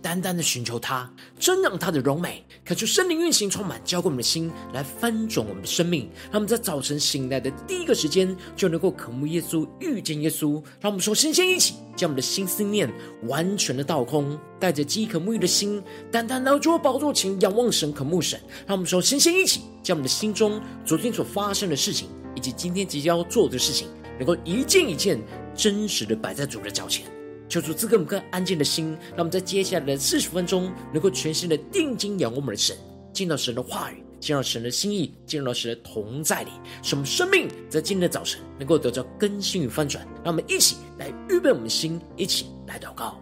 单单的寻求他，瞻仰他的荣美，渴求圣灵运行充满，浇灌我们的心，来翻转我们的生命。让我们在早晨醒来的第一个时间，就能够渴慕耶稣，遇见耶稣。让我们说，先先一起将我们的心思念完全的倒空，带着饥渴沐浴的心，单单来到主的宝座前，仰望神，渴慕神。让我们说，先先一起将我们的心中昨天所发生的事情，以及今天即将要做的事情，能够一件一件真实的摆在主的脚前。求主赐给我们更安静的心，让我们在接下来的四十分钟，能够全心的定睛仰望我们的神，进到神的话语，进到神的心意，进入到神的同在里，使我们生命在今天的早晨能够得到更新与翻转。让我们一起来预备我们的心，一起来祷告。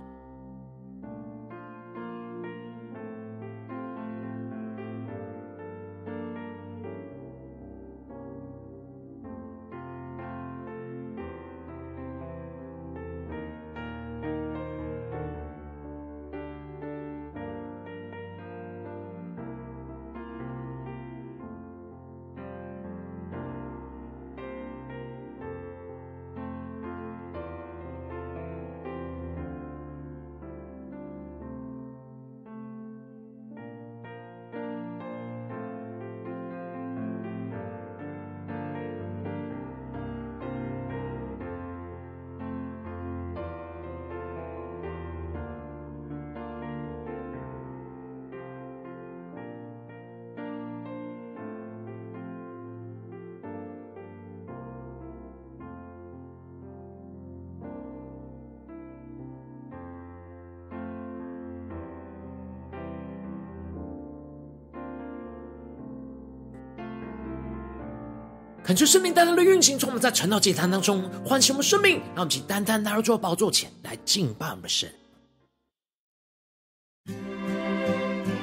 恳求生命单单的运行，从我们在晨祷祭坛当中唤醒我们生命，让我们一起单单来到主的宝座前来敬拜我们的神。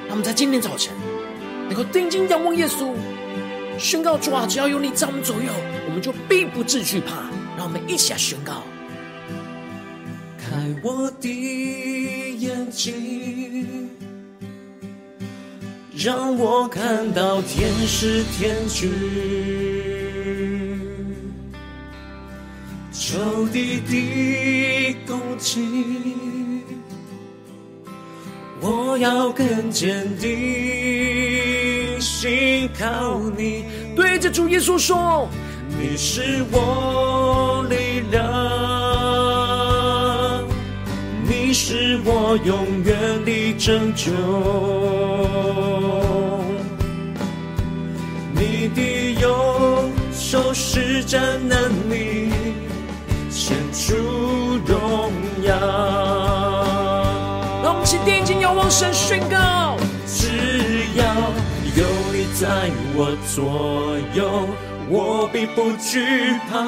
让我们在今天早晨能够定睛仰望耶稣，宣告主啊，只要有你在我们左右，我们就必不至惧怕。让我们一起来宣告：开我的眼睛，让我看到天使天军。仇敌的攻击，我要更坚定，信靠你。对着主耶稣说：“你是我力量，你是我永远的拯救，你的右手施展能力。”声，宣告：只要有你在我左右，我必不惧怕。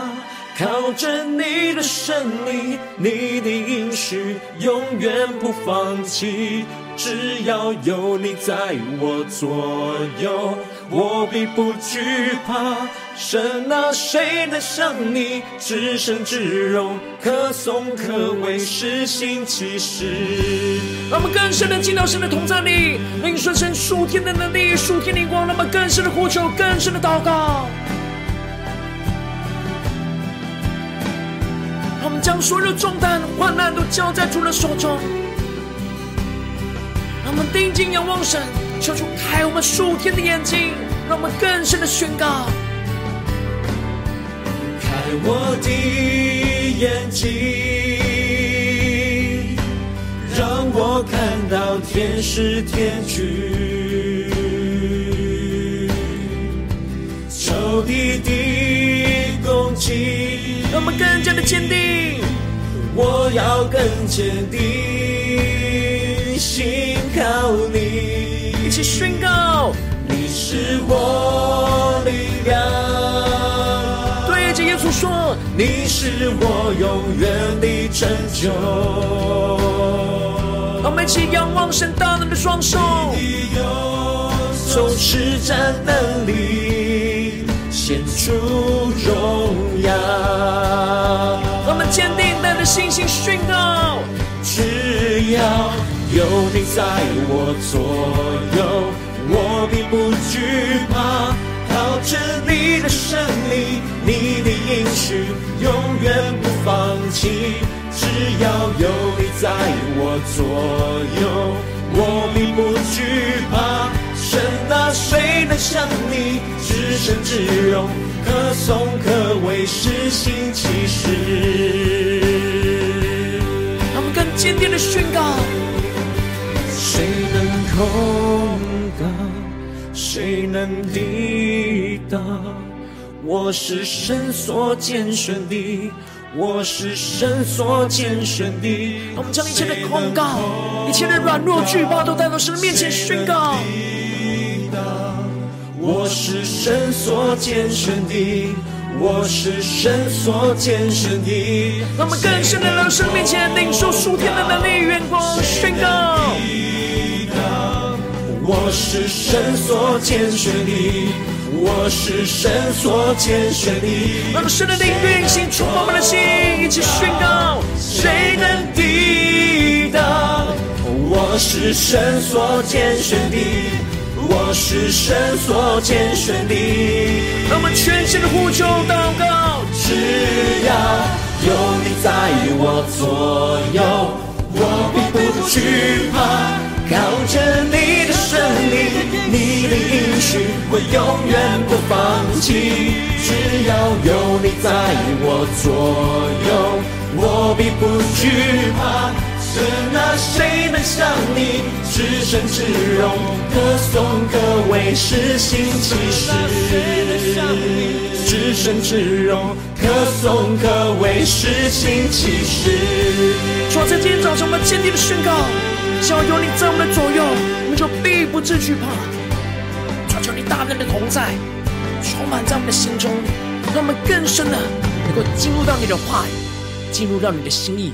靠着你的胜利，你的应许永远不放弃。只要有你在我左右，我必不惧怕。神啊，谁能像你至圣至柔，可颂可畏，施行奇事。让我们更深的进到神的同在里，领受神属天的能力、属天灵光。那么更深的呼求、更深的祷告。我们将所有重担、患难都交在主的手中。让我们定睛仰望神，求主开我们属天的眼睛，让我们更深的宣告：开我的眼睛，让我看到天使天军，仇敌的攻击，让我们更加的坚定，我要更坚定。信靠你，起宣告，你是我力量。对着耶稣说，你是我永远的拯救。我们一起仰望神大能的双手，手施展能力，献出荣耀。我们坚定带着信心宣告，只要。有你在我左右，我并不惧怕。靠着你的胜利，你的应许永远不放弃。只要有你在我左右，我并不惧怕。神啊，谁能像你至圣至荣，可颂可畏，施行奇事。他们更坚定的宣告：能控告？谁能抵挡？我是神所拣选的，我是神所拣选的。我们将一切的控告、一切的软弱、惧怕，都带到神的面前宣告。我是神所拣选的，我是神所拣选的。让我们更深的来到神面前，领受属天的能力、眼光，宣告。我是神所拣选的，我是神所拣选的。让神的灵运行，触摸我们的心，一起宣告：谁能抵挡？我是神所拣选的，我是神所拣选的。让我们全心的呼求祷告，只要有你在我左右，我并不惧怕。靠着你的胜利，你的应许，我永远不放弃。只要有你在我左右，我必不惧怕。神啊，谁能像你至圣至荣，可颂可畏，施行奇事。至圣至荣，可颂可畏，施行奇事。主在今天早上，我们坚定的宣告。只要有你在我们的左右，我们就必不至惧怕。求求你大能的同在，充满在我们的心中，让我们更深的能够进入到你的话语，进入到你的心意，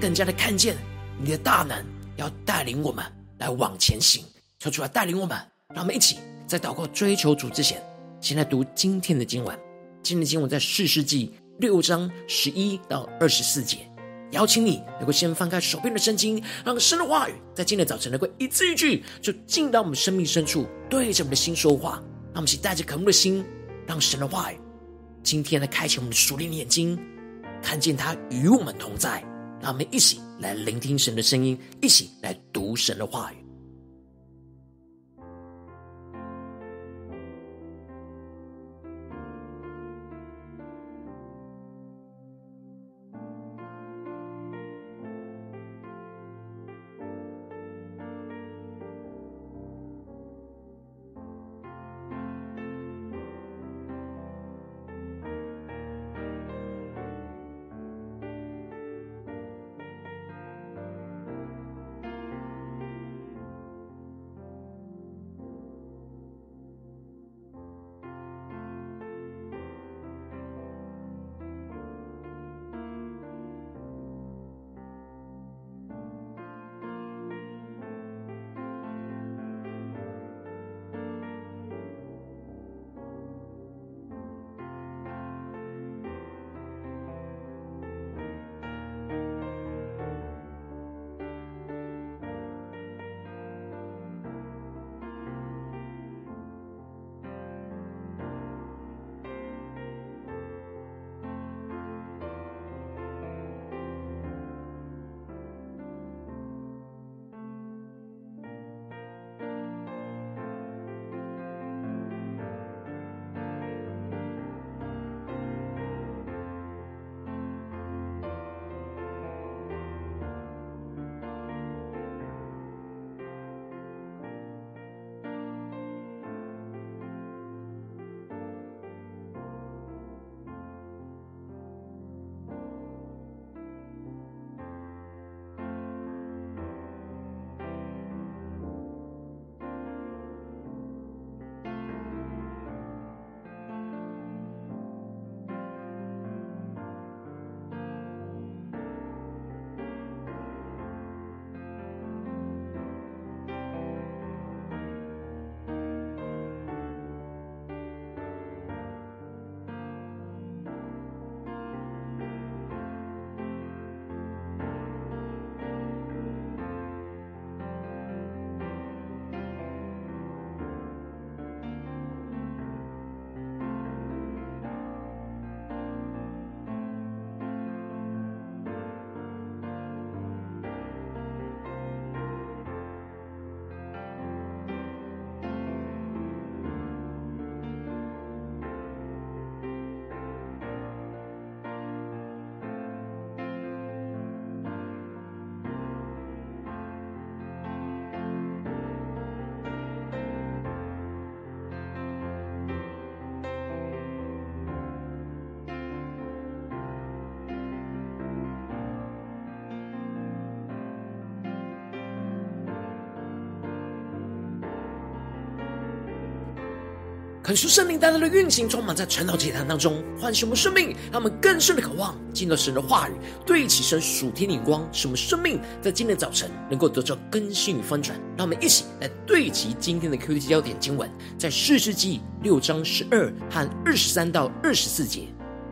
更加的看见你的大能要带领我们来往前行。求主来带领我们，让我们一起在祷告追求主之前，先来读今天的经文。今天的经文在四世纪六章十一到二十四节。邀请你能够先翻开手边的圣经，让神的话语在今天早晨能够一字一句就进到我们生命深处，对着我们的心说话。让我们一起带着渴慕的心，让神的话语今天来开启我们的属灵的眼睛，看见他与我们同在。让我们一起来聆听神的声音，一起来读神的话语。可是圣灵单单的运行，充满在传道祭坛当中，唤醒我们生命，让我们更深的渴望进到神的话语，对齐神属天的光，使我们生命在今天早晨能够得到更新与翻转。让我们一起来对齐今天的 QT 焦点经文，在士师记六章十二和二十三到二十四节，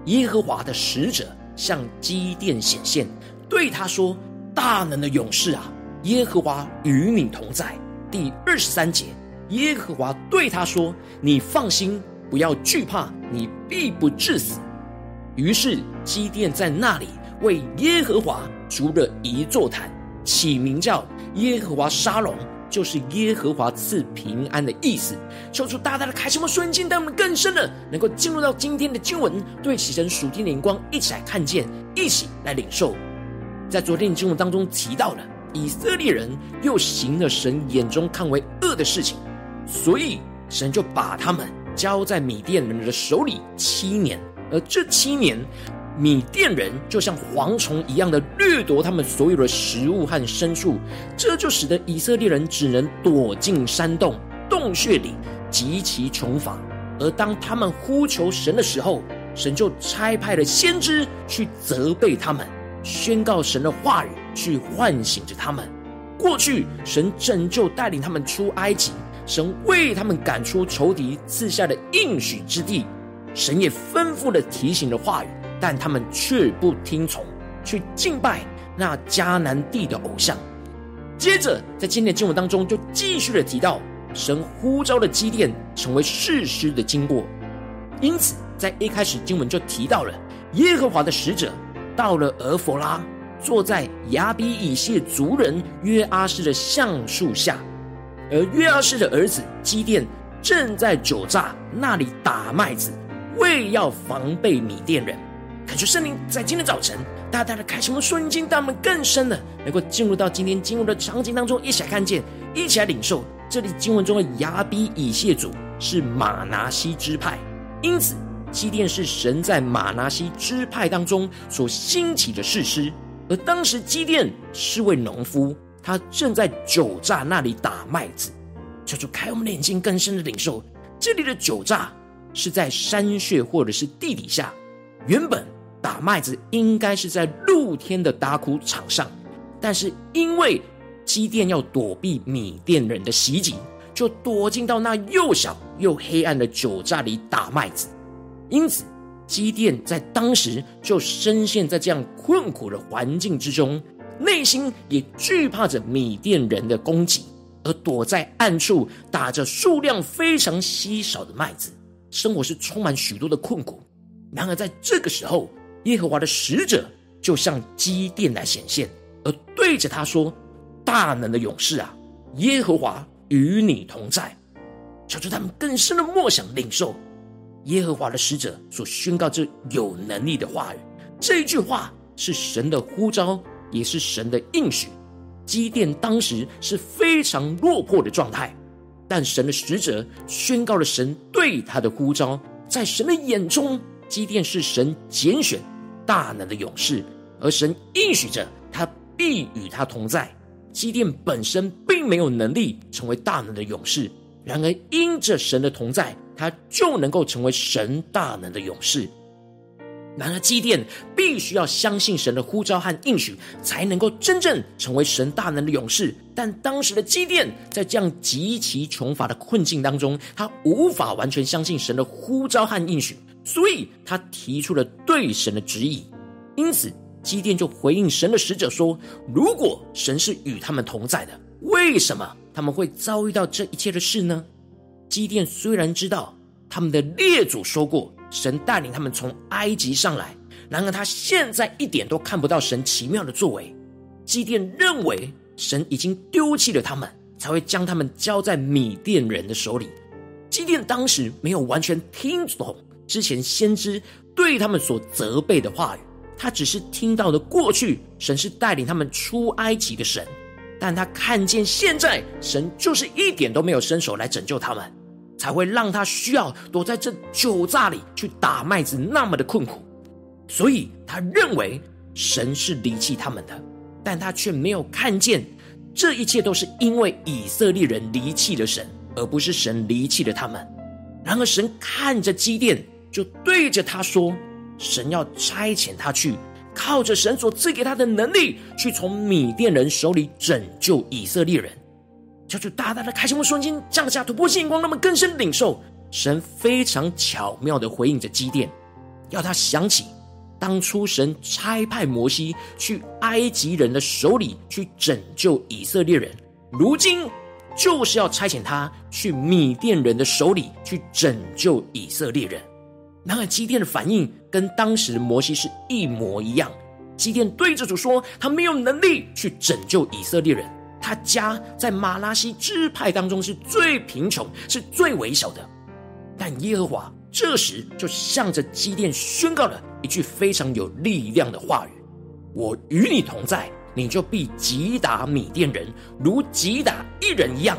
耶和华的使者向基甸显现，对他说：“大能的勇士啊，耶和华与你同在。”第二十三节。耶和华对他说：“你放心，不要惧怕，你必不致死。”于是基甸在那里为耶和华筑了一座坛，起名叫耶和华沙龙，就是耶和华赐平安的意思。求主大大的开什么瞬间，带我们更深的能够进入到今天的经文，对齐神属天的灵光，一起来看见，一起来领受。在昨天的经文当中提到了以色列人又行了神眼中看为恶的事情。所以神就把他们交在米甸人的手里七年，而这七年，米甸人就像蝗虫一样的掠夺他们所有的食物和牲畜，这就使得以色列人只能躲进山洞、洞穴里，极其穷乏。而当他们呼求神的时候，神就差派了先知去责备他们，宣告神的话语，去唤醒着他们。过去神拯救带领他们出埃及。神为他们赶出仇敌赐下的应许之地，神也吩咐了提醒的话语，但他们却不听从，去敬拜那迦南地的偶像。接着，在今天的经文当中，就继续的提到神呼召的基甸成为士师的经过。因此，在一开始经文就提到了耶和华的使者到了俄弗拉，坐在亚比以谢族人约阿施的橡树下。而约阿施的儿子基甸正在酒榨那里打麦子，为要防备米甸人。感谢圣灵在今天早晨大大的开启我们瞬间，让我们更深的能够进入到今天经文的场景当中，一起来看见，一起来领受。这里经文中的亚比以谢族是玛拿西支派，因此基甸是神在玛拿西支派当中所兴起的士师。而当时基甸是位农夫。他正在酒榨那里打麦子，求主开我们的眼睛，更深的领受。这里的酒榨是在山穴或者是地底下，原本打麦子应该是在露天的打谷场上，但是因为基甸要躲避米甸人的袭击，就躲进到那又小又黑暗的酒榨里打麦子。因此，基甸在当时就深陷在这样困苦的环境之中。内心也惧怕着米甸人的攻击，而躲在暗处打着数量非常稀少的麦子，生活是充满许多的困苦。然而在这个时候，耶和华的使者就向基甸来显现，而对着他说：“大能的勇士啊，耶和华与你同在。”求主他们更深的默想领受耶和华的使者所宣告这有能力的话语。这一句话是神的呼召。也是神的应许。基甸当时是非常落魄的状态，但神的使者宣告了神对他的呼召。在神的眼中，基甸是神拣选大能的勇士，而神应许着他必与他同在。基甸本身并没有能力成为大能的勇士，然而因着神的同在，他就能够成为神大能的勇士。然而，基甸必须要相信神的呼召和应许，才能够真正成为神大能的勇士。但当时的基甸在这样极其穷乏的困境当中，他无法完全相信神的呼召和应许，所以他提出了对神的质疑。因此，基甸就回应神的使者说：“如果神是与他们同在的，为什么他们会遭遇到这一切的事呢？”基甸虽然知道他们的列祖说过。神带领他们从埃及上来，然而他现在一点都看不到神奇妙的作为。基甸认为神已经丢弃了他们，才会将他们交在米甸人的手里。基甸当时没有完全听懂之前先知对他们所责备的话语，他只是听到了过去神是带领他们出埃及的神，但他看见现在神就是一点都没有伸手来拯救他们。才会让他需要躲在这酒榨里去打麦子，那么的困苦。所以他认为神是离弃他们的，但他却没有看见这一切都是因为以色列人离弃了神，而不是神离弃了他们。然而神看着基甸，就对着他说：“神要差遣他去，靠着神所赐给他的能力，去从米甸人手里拯救以色列人。”求主大大的开心我们瞬间降下突破性光，那么更深领受神非常巧妙的回应着基甸，要他想起当初神差派摩西去埃及人的手里去拯救以色列人，如今就是要差遣他去米甸人的手里去拯救以色列人。然而基甸的反应跟当时的摩西是一模一样，基甸对着主说，他没有能力去拯救以色列人。他家在马拉西支派当中是最贫穷、是最微小的，但耶和华这时就向着基甸宣告了一句非常有力量的话语：“我与你同在，你就必击打米甸人，如击打一人一样。”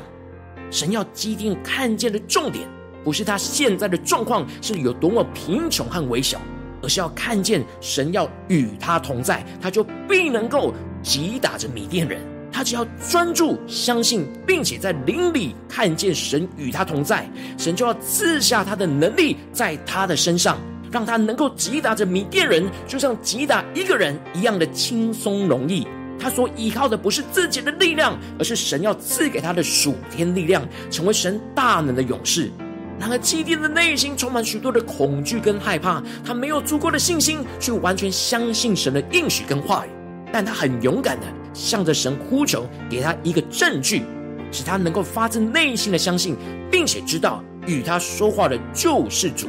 神要基甸看见的重点，不是他现在的状况是有多么贫穷和微小，而是要看见神要与他同在，他就必能够击打着米甸人。他只要专注相信，并且在灵里看见神与他同在，神就要赐下他的能力在他的身上，让他能够击打着米甸人，就像击打一个人一样的轻松容易。他所依靠的不是自己的力量，而是神要赐给他的属天力量，成为神大能的勇士。然而基甸的内心充满许多的恐惧跟害怕，他没有足够的信心去完全相信神的应许跟话语。但他很勇敢的向着神呼求，给他一个证据，使他能够发自内心的相信，并且知道与他说话的救世主。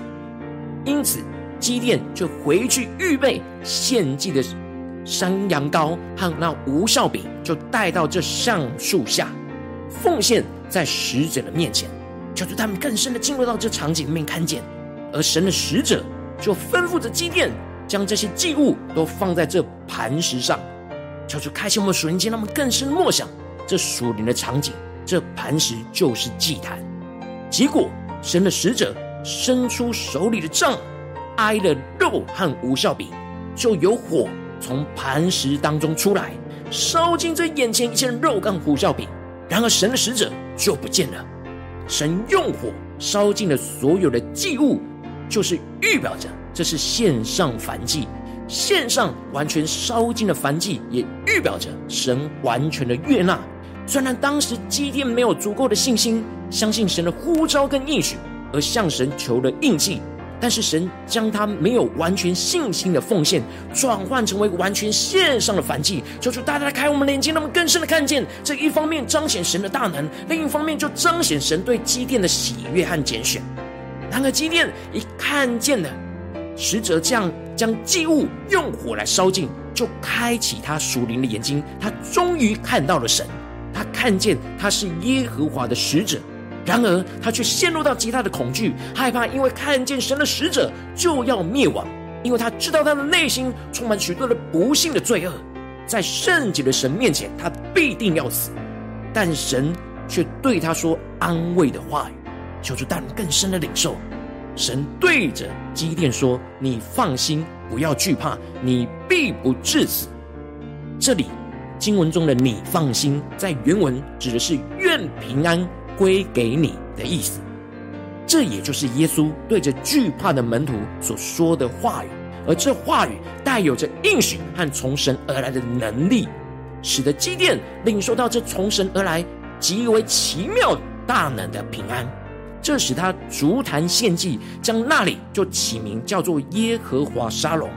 因此，基甸就回去预备献祭的山羊羔和那无酵饼，就带到这橡树下，奉献在使者的面前，求主他们更深的进入到这场景里面看见。而神的使者就吩咐着基甸，将这些祭物都放在这磐石上。求主开启我们属灵间，让我们更深默想这属灵的场景。这磐石就是祭坛。结果，神的使者伸出手里的杖，挨了肉和无效饼，就有火从磐石当中出来，烧尽这眼前一切的肉跟无酵饼。然而，神的使者就不见了。神用火烧尽了所有的祭物，就是预表着这是献上燔祭。献上完全烧尽的燔祭，也预表着神完全的悦纳。虽然当时基甸没有足够的信心，相信神的呼召跟应许，而向神求了印记，但是神将他没有完全信心的奉献，转换成为完全献上的燔祭。求主大大开我们的眼睛，让我们更深的看见，这一方面彰显神的大能，另一方面就彰显神对基甸的喜悦和拣选。然而基甸一看见了使者这样。将祭物用火来烧尽，就开启他属灵的眼睛。他终于看到了神，他看见他是耶和华的使者。然而，他却陷入到极大的恐惧、害怕，因为看见神的使者就要灭亡。因为他知道他的内心充满许多的不幸的罪恶，在圣洁的神面前，他必定要死。但神却对他说安慰的话语，求主带领更深的领受。神对着基甸说：“你放心，不要惧怕，你必不致死。”这里经文中的“你放心”在原文指的是“愿平安归给你”的意思。这也就是耶稣对着惧怕的门徒所说的话语，而这话语带有着应许和从神而来的能力，使得基甸领受到这从神而来极为奇妙大能的平安。这使他足坛献祭，将那里就起名叫做耶和华沙龙，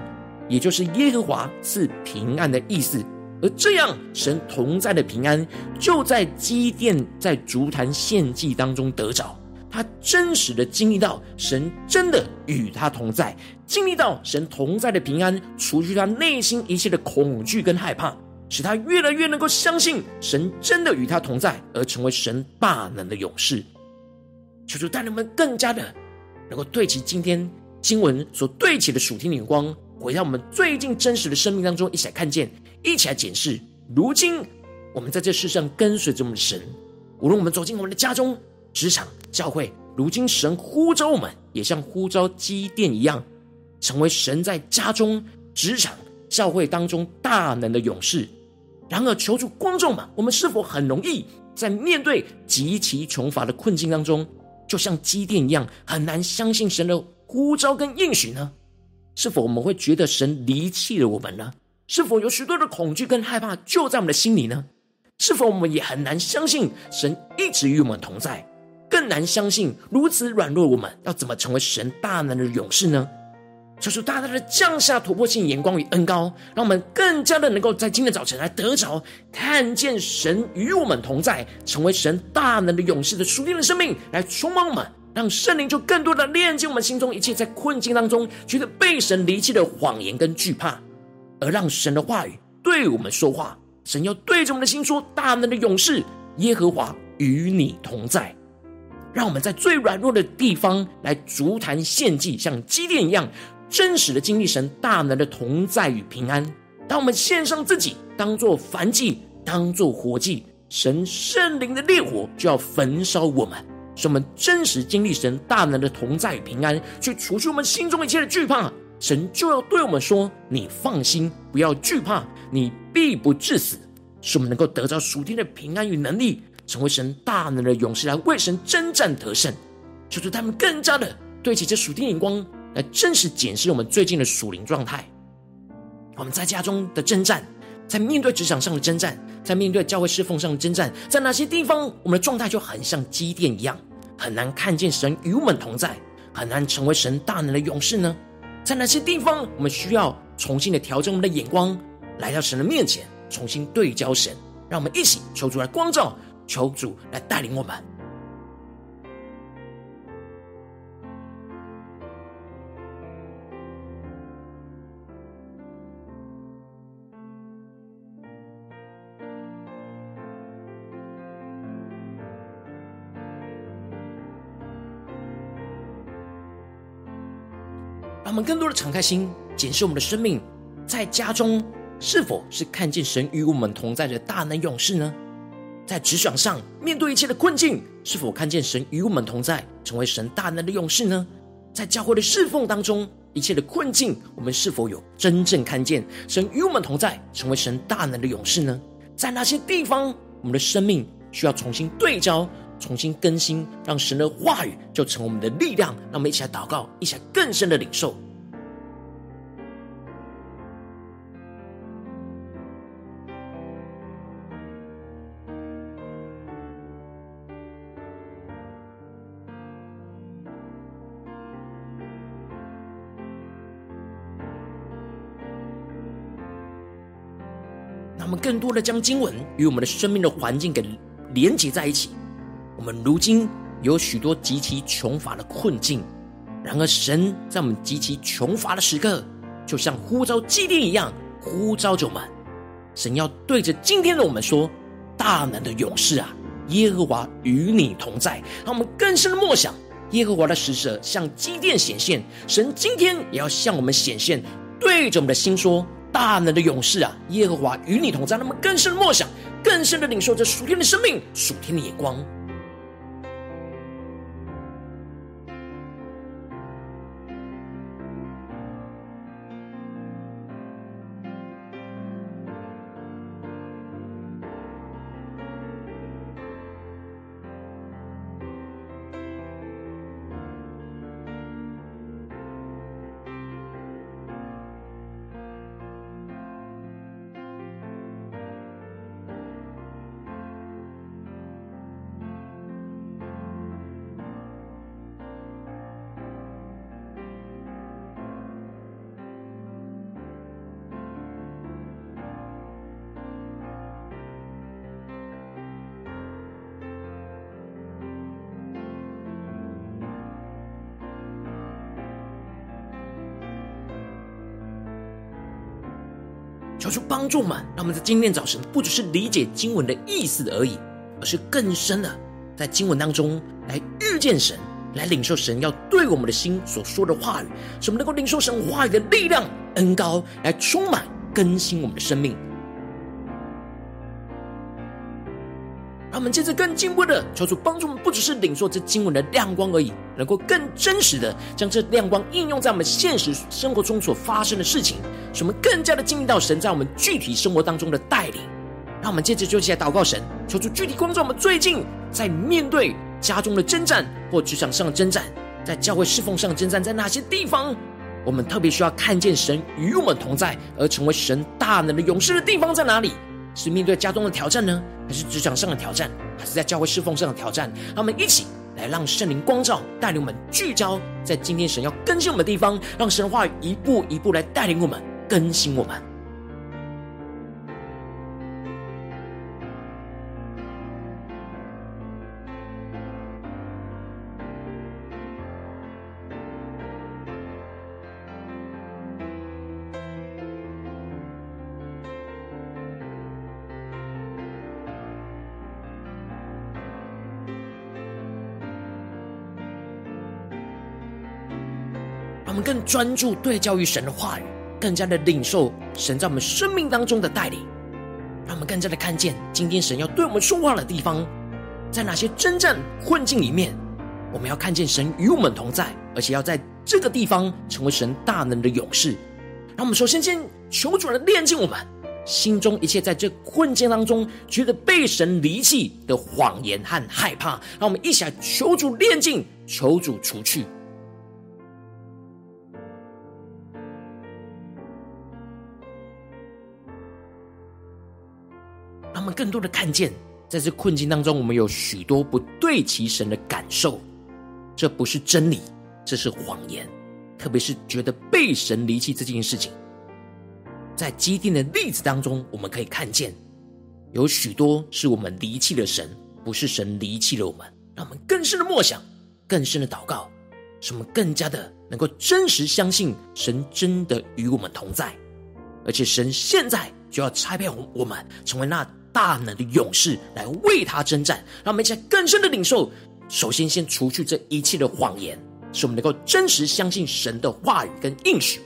也就是耶和华赐平安的意思。而这样，神同在的平安就在基甸在足坛献祭当中得着。他真实的经历到神真的与他同在，经历到神同在的平安，除去他内心一切的恐惧跟害怕，使他越来越能够相信神真的与他同在，而成为神大能的勇士。求主带领我们更加的能够对齐今天经文所对齐的属天的眼光，回到我们最近真实的生命当中，一起来看见，一起来检视。如今我们在这世上跟随着我们的神，无论我们走进我们的家中、职场、教会，如今神呼召我们，也像呼召基甸一样，成为神在家中、职场、教会当中大能的勇士。然而，求主观众们，我们是否很容易在面对极其穷乏的困境当中？就像基甸一样，很难相信神的呼召跟应许呢？是否我们会觉得神离弃了我们呢？是否有许多的恐惧跟害怕就在我们的心里呢？是否我们也很难相信神一直与我们同在？更难相信如此软弱，我们要怎么成为神大能的勇士呢？求主大大的降下突破性眼光与恩膏，让我们更加的能够在今天早晨来得着看见神与我们同在，成为神大能的勇士的属天的生命来充满我们，让圣灵就更多的炼净我们心中一切在困境当中觉得被神离弃的谎言跟惧怕，而让神的话语对我们说话。神要对着我们的心说：“大能的勇士耶和华与你同在。”让我们在最软弱的地方来足坛献祭，像基甸一样。真实的经历神大能的同在与平安。当我们献上自己，当做燔祭，当做活祭，神圣灵的烈火就要焚烧我们，使我们真实经历神大能的同在与平安，去除去我们心中一切的惧怕。神就要对我们说：“你放心，不要惧怕，你必不致死。”使我们能够得到属天的平安与能力，成为神大能的勇士，来为神征战得胜。求主他们更加的对齐这属天眼光。来真实检视我们最近的属灵状态，我们在家中的征战，在面对职场上的征战，在面对教会侍奉上的征战，在哪些地方我们的状态就很像基甸一样，很难看见神与我们同在，很难成为神大能的勇士呢？在哪些地方我们需要重新的调整我们的眼光，来到神的面前，重新对焦神，让我们一起求主来光照，求主来带领我们。更多的敞开心，检视我们的生命，在家中是否是看见神与我们同在的大能勇士呢？在职场上面对一切的困境，是否看见神与我们同在，成为神大能的勇士呢？在教会的侍奉当中，一切的困境，我们是否有真正看见神与我们同在，成为神大能的勇士呢？在哪些地方，我们的生命需要重新对焦？重新更新，让神的话语就成为我们的力量。让我们一起来祷告，一起来更深的领受。他们更多的将经文与我们的生命的环境给连接在一起。我们如今有许多极其穷乏的困境，然而神在我们极其穷乏的时刻，就像呼召基甸一样呼召着我们。神要对着今天的我们说：“大能的勇士啊，耶和华与你同在。”让我们更深的默想，耶和华的使者向基甸显现，神今天也要向我们显现，对着我们的心说：“大能的勇士啊，耶和华与你同在。”那么更深的默想，更深的领受着属天的生命、属天的眼光。求出帮助我们，让我们在今天早晨不只是理解经文的意思而已，而是更深的在经文当中来遇见神，来领受神要对我们的心所说的话语，使我们能够领受神话语的力量、恩高，来充满更新我们的生命。让我们接着更进一步的求主帮助我们，不只是领受这经文的亮光而已，能够更真实的将这亮光应用在我们现实生活中所发生的事情，使我们更加的经历到神在我们具体生活当中的带领。让我们接着就起来祷告神，求主具体光照我们最近在面对家中的征战，或职场上的征战，在教会侍奉上的征战，在哪些地方，我们特别需要看见神与我们同在，而成为神大能的勇士的地方在哪里？是面对家中的挑战呢，还是职场上的挑战，还是在教会侍奉上的挑战？让我们一起来让圣灵光照，带领我们聚焦在今天神要更新我们的地方，让神的话语一步一步来带领我们，更新我们。我们更专注对焦于神的话语，更加的领受神在我们生命当中的带领，让我们更加的看见今天神要对我们说话的地方，在哪些征战困境里面，我们要看见神与我们同在，而且要在这个地方成为神大能的勇士。让我们首先先求主来炼净我们心中一切在这困境当中觉得被神离弃的谎言和害怕，让我们一起来求主炼净，求主除去。更多的看见，在这困境当中，我们有许多不对其神的感受，这不是真理，这是谎言。特别是觉得被神离弃这件事情，在基定的例子当中，我们可以看见，有许多是我们离弃了神，不是神离弃了我们。让我们更深的默想，更深的祷告，使我们更加的能够真实相信神真的与我们同在，而且神现在就要拆派我们成为那。大能的勇士来为他征战，让我们一起来更深的领受。首先，先除去这一切的谎言，使我们能够真实相信神的话语跟应许。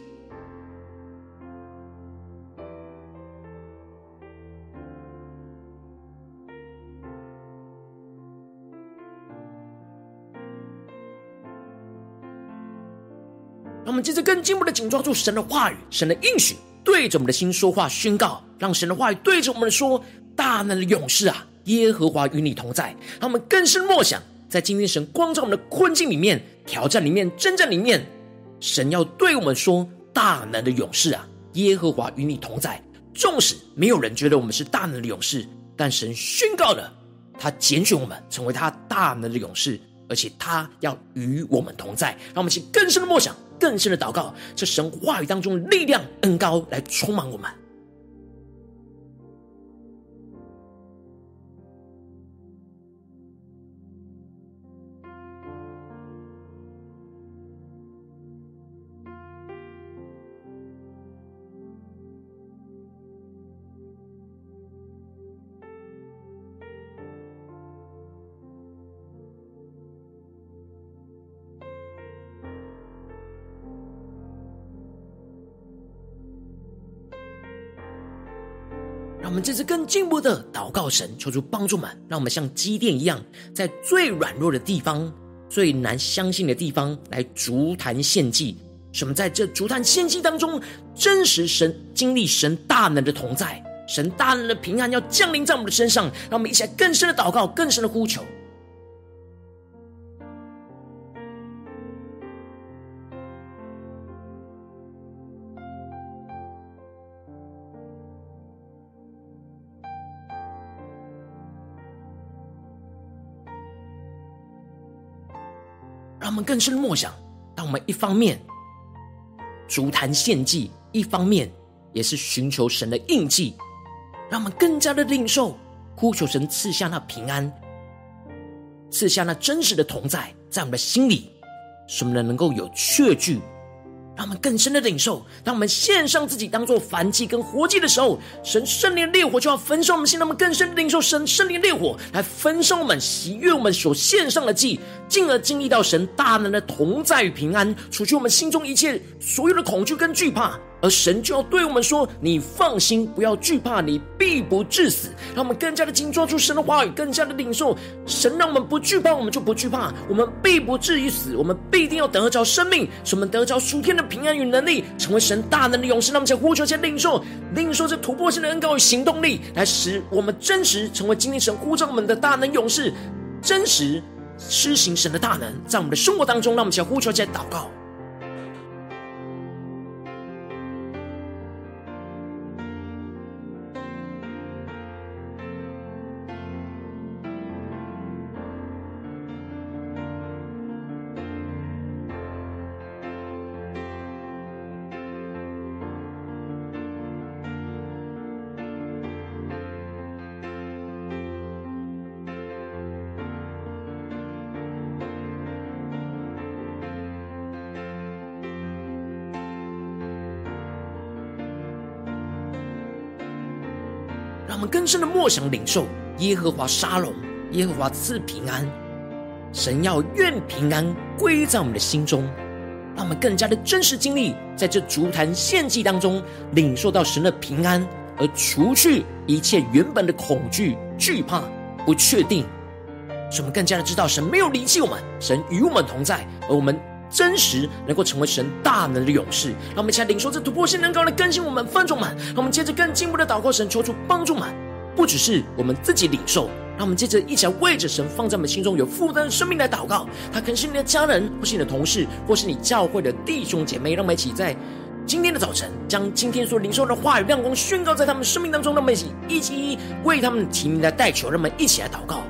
让我们接着更进一步的紧抓住神的话语、神的应许，对着我们的心说话宣告，让神的话语对着我们说。大能的勇士啊，耶和华与你同在。让我们更深默想，在今天神光照我们的困境里面、挑战里面、征战里面，神要对我们说：大能的勇士啊，耶和华与你同在。纵使没有人觉得我们是大能的勇士，但神宣告了，他拣选我们成为他大能的勇士，而且他要与我们同在。让我们请更深的默想、更深的祷告，这神话语当中力量恩膏来充满我们。这次更进一步的祷告神，求主帮助们，让我们像积电一样，在最软弱的地方、最难相信的地方来足坛献祭。什么在这足坛献祭当中，真实神经历神大能的同在，神大能的平安要降临在我们的身上。让我们一起来更深的祷告，更深的呼求。他们更深默想，当我们一方面足坛献祭，一方面也是寻求神的印记，让我们更加的领受，呼求神赐下那平安，赐下那真实的同在，在我们的心里，使我们能够有确据。让我们更深的领受，当我们献上自己当做燔祭跟活祭的时候，神圣灵烈火就要焚烧我们心。让我们更深的领受神圣灵烈火来焚烧我们，喜悦我们所献上的祭，进而经历到神大能的同在与平安，除去我们心中一切所有的恐惧跟惧怕。而神就要对我们说：“你放心，不要惧怕，你必不致死。”让我们更加的紧抓住神的话语，更加的领受神让我们不惧怕，我们就不惧怕，我们必不至于死，我们必定要得着生命，使我们得着属天的平安与能力，成为神大能的勇士。那么，在呼求前领受，领受这突破性的恩膏与行动力，来使我们真实成为今天神呼召我们的大能勇士，真实施行神的大能，在我们的生活当中，让我们一起来呼求，一起来祷告。深的默想领受耶和华沙龙，耶和华赐平安。神要愿平安归在我们的心中，让我们更加的真实经历，在这足坛献祭当中，领受到神的平安，而除去一切原本的恐惧、惧怕、不确定，使我们更加的知道神没有离弃我们，神与我们同在，而我们。真实能够成为神大能的勇士，让我们一起来领受这突破性能够来更新我们分众们。让我们接着更进一步的祷告，神求主帮助们，不只是我们自己领受，让我们接着一起来为着神放在我们心中有负担的生命来祷告。他可能是你的家人，或是你的同事，或是你教会的弟兄姐妹。让我们一起在今天的早晨，将今天所领受的话语亮光宣告在他们生命当中。让我们一起一起为他们提名来代求，让我们一起来祷告。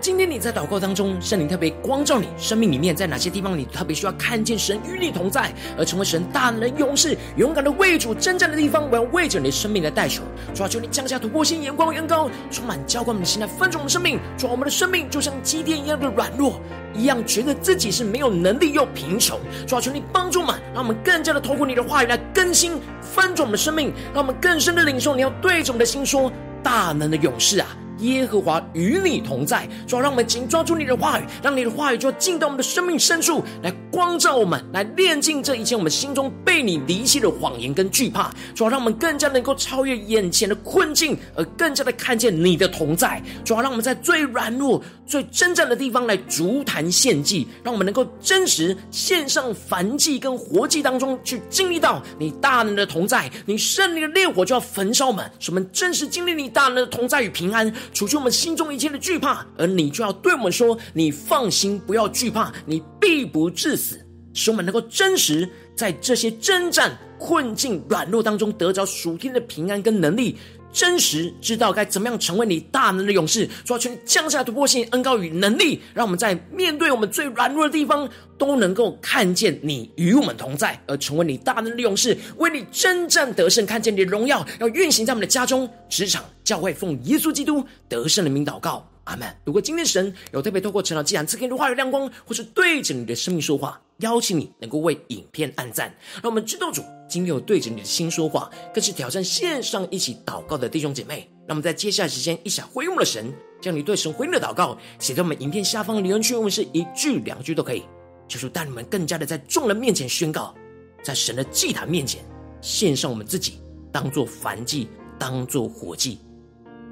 今天你在祷告当中，圣灵特别光照你生命里面，在哪些地方你特别需要看见神与你同在，而成为神大能的勇士，勇敢的为主征战的地方，我要为着你的生命来代求。主啊，求你降下突破性眼光，远高，充满浇灌我们的心来分盛我们的生命。主啊，我们的生命就像基甸一样的软弱，一样觉得自己是没有能力又贫穷。主啊，求你帮助我们，让我们更加的透过你的话语来更新翻转我们的生命，让我们更深的领受你要对着我们的心说：大能的勇士啊！耶和华与你同在，主要让我们紧抓住你的话语，让你的话语就进到我们的生命深处，来光照我们，来炼净这一切我们心中被你离弃的谎言跟惧怕。主要让我们更加能够超越眼前的困境，而更加的看见你的同在。主要让我们在最软弱、最征战的地方来足坛献祭，让我们能够真实献上燔祭跟活祭当中去经历到你大能的同在，你圣灵的烈火就要焚烧我们，使我们真实经历你大能的同在与平安。除去我们心中一切的惧怕，而你就要对我们说：“你放心，不要惧怕，你必不致死。”使我们能够真实在这些征战、困境、软弱当中得着属天的平安跟能力。真实知道该怎么样成为你大能的勇士，抓取降下突破性恩高与能力，让我们在面对我们最软弱的地方，都能够看见你与我们同在，而成为你大能的勇士，为你征战得胜，看见你的荣耀要运行在我们的家中、职场、教会，奉耶稣基督得胜的名祷告。阿门。如果今天神有特别透过陈老祭坛赐给你的话语亮光，或是对着你的生命说话，邀请你能够为影片按赞，让我们知道主今天有对着你的心说话，更是挑战线上一起祷告的弟兄姐妹。让我们在接下来时间一起回应我们的神，将你对神回应的祷告写在我们影片下方的留言区，我们是一句两句都可以。求主带你们更加的在众人面前宣告，在神的祭坛面前献上我们自己，当做燔祭，当做活祭。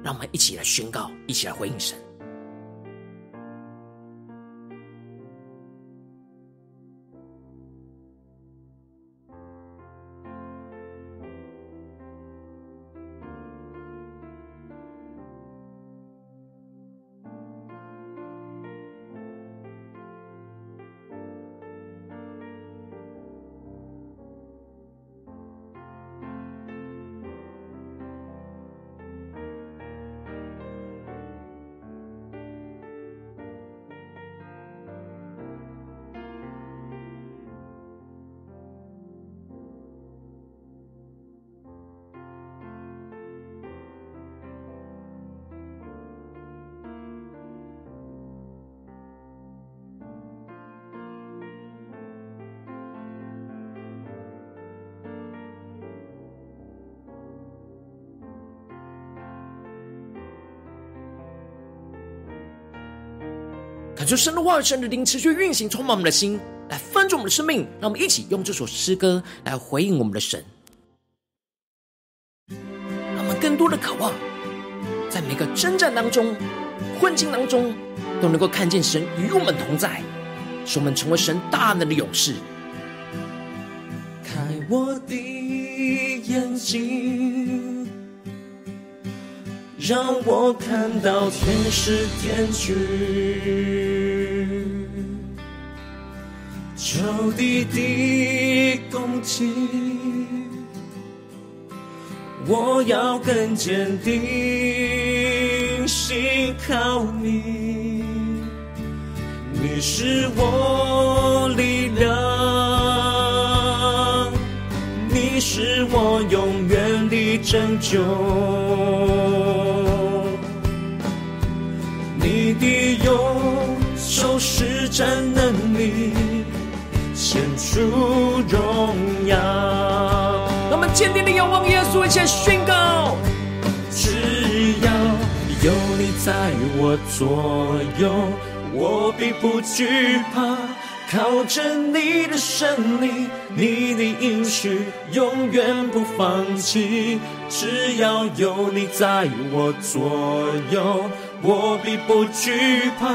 让我们一起来宣告，一起来回应神。感受神的话语、神的灵持续运行，充满我们的心，来翻转我们的生命。让我们一起用这首诗歌来回应我们的神，让我们更多的渴望，在每个征战当中、困境当中，都能够看见神与我们同在，使我们成为神大能的勇士。开我的眼睛。让我看到天使天军，仇敌的攻击，我要更坚定，信靠你，你是我力量，你是我永远的拯救。手施展能力，显出荣耀。让我们坚定的仰望耶稣，一起宣告：只要有你在我左右，我必不惧怕。靠着你的胜利，你的应许永远不放弃。只要有你在我左右。我必不惧怕，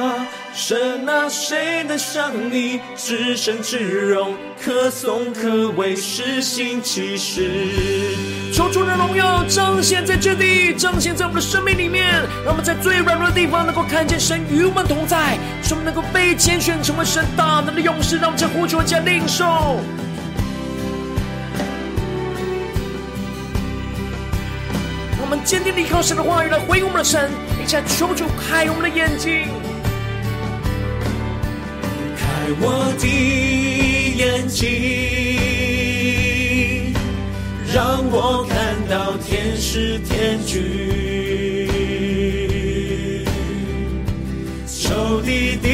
神啊，谁能像你至圣至荣，可颂可畏，施行奇事。求主的荣耀彰显在这地，彰显在我们的生命里面，让我们在最软弱的地方能够看见神与我们同在，使我们能够被拣选成为神大能的勇士。让我们在呼求加领受。坚定地靠神的话语来回应我们的神，一起来求主开我们的眼睛，开我的眼睛，让我看到天使天军，仇敌的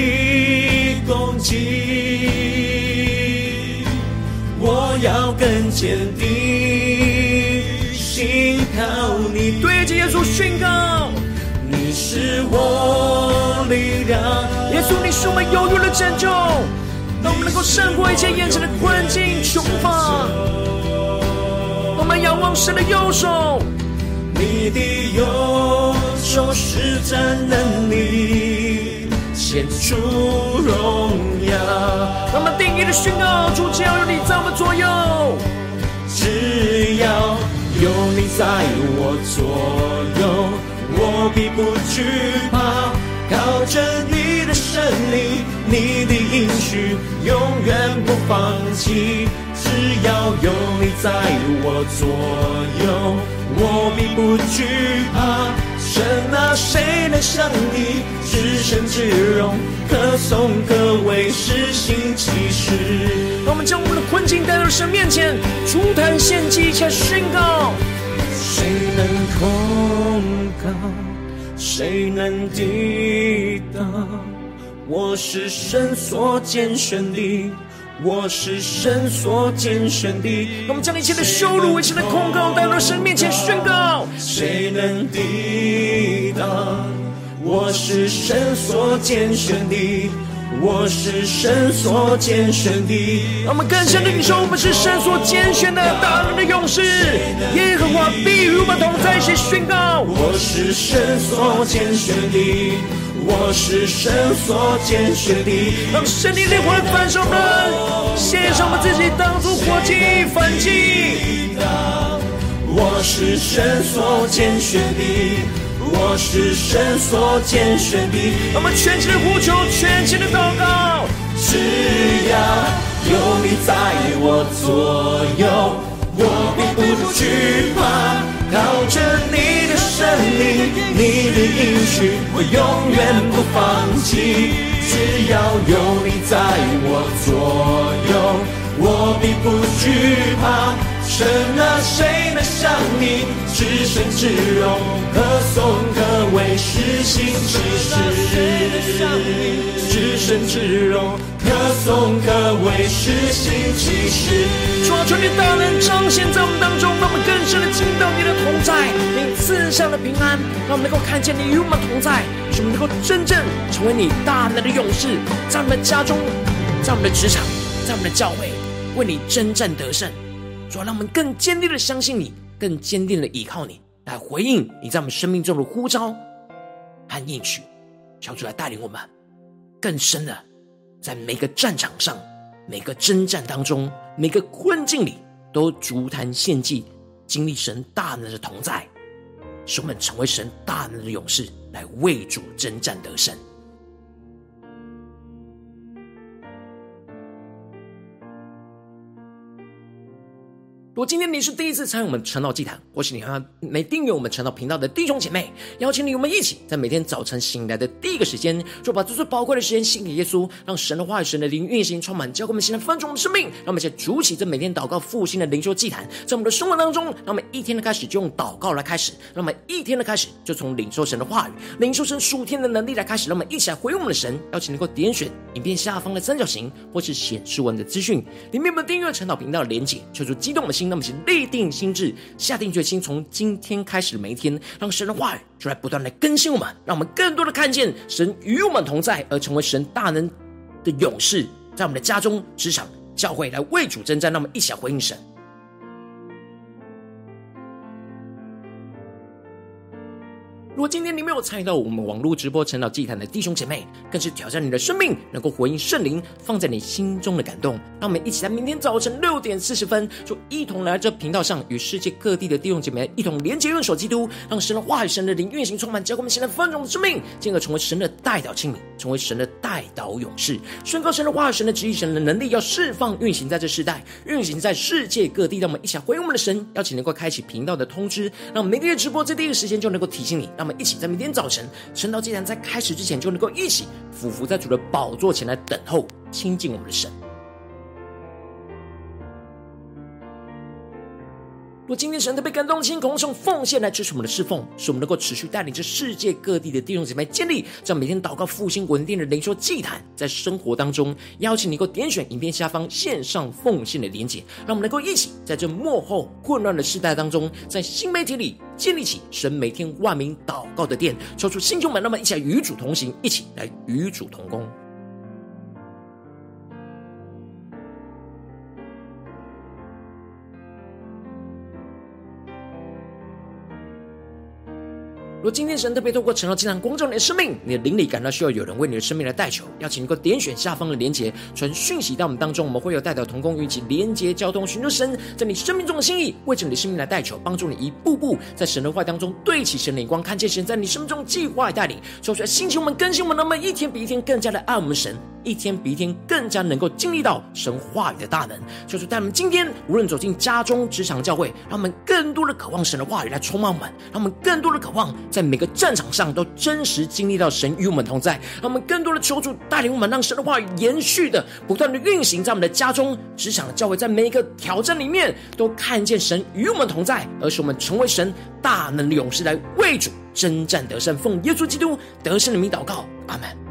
攻击，我要更坚定。信靠你，对着耶稣宣告，你是我力量。耶稣，你是我们永远的拯救，让我们能够胜过一切眼前的困境穷乏。我们仰望神的右手，你的右手施展能力，显出荣耀。让我们定意的宣告，主，只要有你在我们左右，只要。有你在我左右，我必不惧怕。靠着你的身体，你的应许永远不放弃。只要有你在我左右，我并不惧怕。神啊，谁能像你至圣至荣，可颂可畏，施行奇事。我们将我们的困境带到神面前，筑坛献祭，且宣告：谁能控告？谁能抵挡？我是神所拣选的。我是神所拣选的，我们将一切的羞辱、一切的控告带到神面前宣告。谁能抵挡？我是神所拣选的，我是神所拣选的。让我们更深的领受，我们是神所拣选的大能的勇士。耶和华必与我们同在，一起宣告。我是神所拣选的。我是神所拣选的，让圣灵烈火来焚烧我们，献上我们自己当作活祭反击。我是神所拣选的，我是神所拣选的。我们全心的呼求，全心的祷告，只要有你在我左右，我并不惧怕，靠着你的胜利，你我永远不放弃。只要有你在我左右，我并不惧怕。神啊，谁能像你至圣至荣，可颂可畏，施行奇事。至圣至荣，可颂可畏，施行奇事。主啊，求你大能彰显在我们当中，让我们更深的经历到你的同在，你赐下的平安，让我们能够看见你与我们同在，使我们能够真正成为你大能的勇士，在我们的家中，在我们的职场，在我们的教会，为你征战得胜。主要，让我们更坚定的相信你，更坚定的依靠你，来回应你在我们生命中的呼召和应许。求主来带领我们更深的，在每个战场上、每个征战当中、每个困境里，都足坛献祭，经历神大能的同在，使我们成为神大能的勇士，来为主征战得胜。如果今天你是第一次参与我们晨祷祭坛，或是你还没订阅我们晨祷频道的弟兄姐妹，邀请你我们一起在每天早晨醒来的第一个时间，就把这最宝贵的时间献给耶稣，让神的话语、神的灵运行充满，教灌我们现在翻转我们的生命。让我们一起筑起这每天祷告复兴的灵修祭坛，在我们的生活当中，让我们一天的开始就用祷告来开始，让我们一天的开始就从领受神的话语、领受神属天的能力来开始。让我们一起来回应我们的神，邀请能够点选影片下方的三角形，或是显示文的资讯里面有没有订阅晨祷频道的连结，求主激动我们的那么，请立定心智，下定决心，从今天开始的每一天，让神的话语就来不断的更新我们，让我们更多的看见神与我们同在，而成为神大能的勇士，在我们的家中、职场、教会来为主征战。那么一起来回应神。如果今天你没有参与到我们网络直播晨祷祭坛的弟兄姐妹，更是挑战。你的生命，能够回应圣灵放在你心中的感动。让我们一起在明天早晨六点四十分，就一同来这频道上，与世界各地的弟兄姐妹一同连结、用手基督，让神的话语、神的灵运行充满，教灌我们现在丰盛的生命，进而成为神的代祷器皿，成为神的代祷勇士，宣告神的话语、神的旨意、神的能力，要释放运行在这世代，运行在世界各地。让我们一起回应我们的神，邀请能够开启频道的通知，让每个月直播在第一个时间就能够提醒你。让我们一起在明天早晨，晨祷祭坛在开始之前，就能够一起俯伏在主的宝座前来等候亲近我们的神。若今天神特别感动，亲，空用奉献来支持我们的侍奉，使我们能够持续带领着世界各地的弟兄姊妹建立这样每天祷告复兴稳定的灵修祭坛，在生活当中，邀请你能够点选影片下方线上奉献的连结，让我们能够一起在这幕后混乱的时代当中，在新媒体里建立起神每天万名祷告的殿，抽出弟兄们，那么一起来与主同行，一起来与主同工。若今天神特别透过晨祷祭坛光照你的生命，你的灵里感到需要有人为你的生命来代求，邀请你能够点选下方的连结，传讯息到我们当中，我们会有代表同工与其连结交通，寻求神在你生命中的心意，为着你的生命来代求，帮助你一步步在神的话当中对齐神的眼光，看见神在你生命中计划带领，说出来兴起我们更新我们，那么一天比一天更加的爱我们神。一天比一天更加能够经历到神话语的大能，就是带我们今天无论走进家中、职场、教会，让我们更多的渴望神的话语来充满我们，让我们更多的渴望在每个战场上都真实经历到神与我们同在，让我们更多的求主带领我们，让神的话语延续的不断的运行在我们的家中、职场、教会，在每一个挑战里面都看见神与我们同在，而使我们成为神大能的勇士，来为主征战得胜，奉耶稣基督得胜的名祷告，阿门。